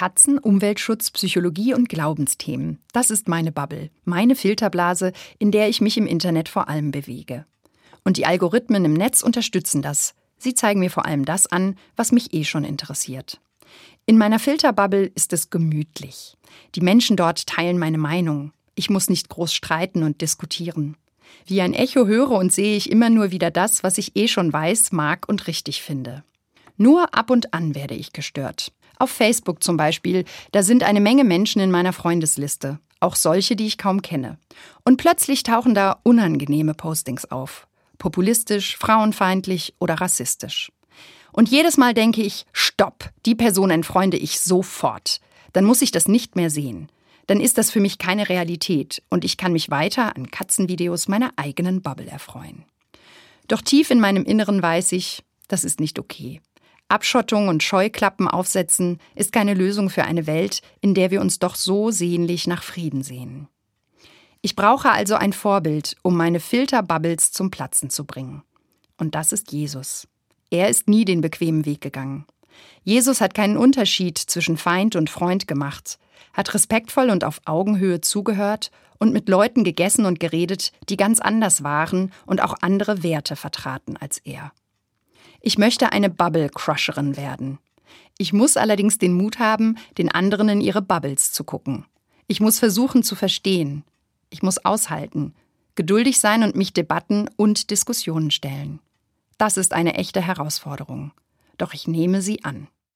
Katzen, Umweltschutz, Psychologie und Glaubensthemen. Das ist meine Bubble, meine Filterblase, in der ich mich im Internet vor allem bewege. Und die Algorithmen im Netz unterstützen das. Sie zeigen mir vor allem das an, was mich eh schon interessiert. In meiner Filterbubble ist es gemütlich. Die Menschen dort teilen meine Meinung. Ich muss nicht groß streiten und diskutieren. Wie ein Echo höre und sehe ich immer nur wieder das, was ich eh schon weiß, mag und richtig finde. Nur ab und an werde ich gestört. Auf Facebook zum Beispiel, da sind eine Menge Menschen in meiner Freundesliste, auch solche, die ich kaum kenne. Und plötzlich tauchen da unangenehme Postings auf. Populistisch, frauenfeindlich oder rassistisch. Und jedes Mal denke ich, stopp, die Person entfreunde ich sofort. Dann muss ich das nicht mehr sehen. Dann ist das für mich keine Realität und ich kann mich weiter an Katzenvideos meiner eigenen Bubble erfreuen. Doch tief in meinem Inneren weiß ich, das ist nicht okay. Abschottung und Scheuklappen aufsetzen ist keine Lösung für eine Welt, in der wir uns doch so sehnlich nach Frieden sehen. Ich brauche also ein Vorbild, um meine Filterbubbles zum Platzen zu bringen. Und das ist Jesus. Er ist nie den bequemen Weg gegangen. Jesus hat keinen Unterschied zwischen Feind und Freund gemacht, hat respektvoll und auf Augenhöhe zugehört und mit Leuten gegessen und geredet, die ganz anders waren und auch andere Werte vertraten als er. Ich möchte eine Bubble-Crusherin werden. Ich muss allerdings den Mut haben, den anderen in ihre Bubbles zu gucken. Ich muss versuchen zu verstehen. Ich muss aushalten, geduldig sein und mich Debatten und Diskussionen stellen. Das ist eine echte Herausforderung. Doch ich nehme sie an.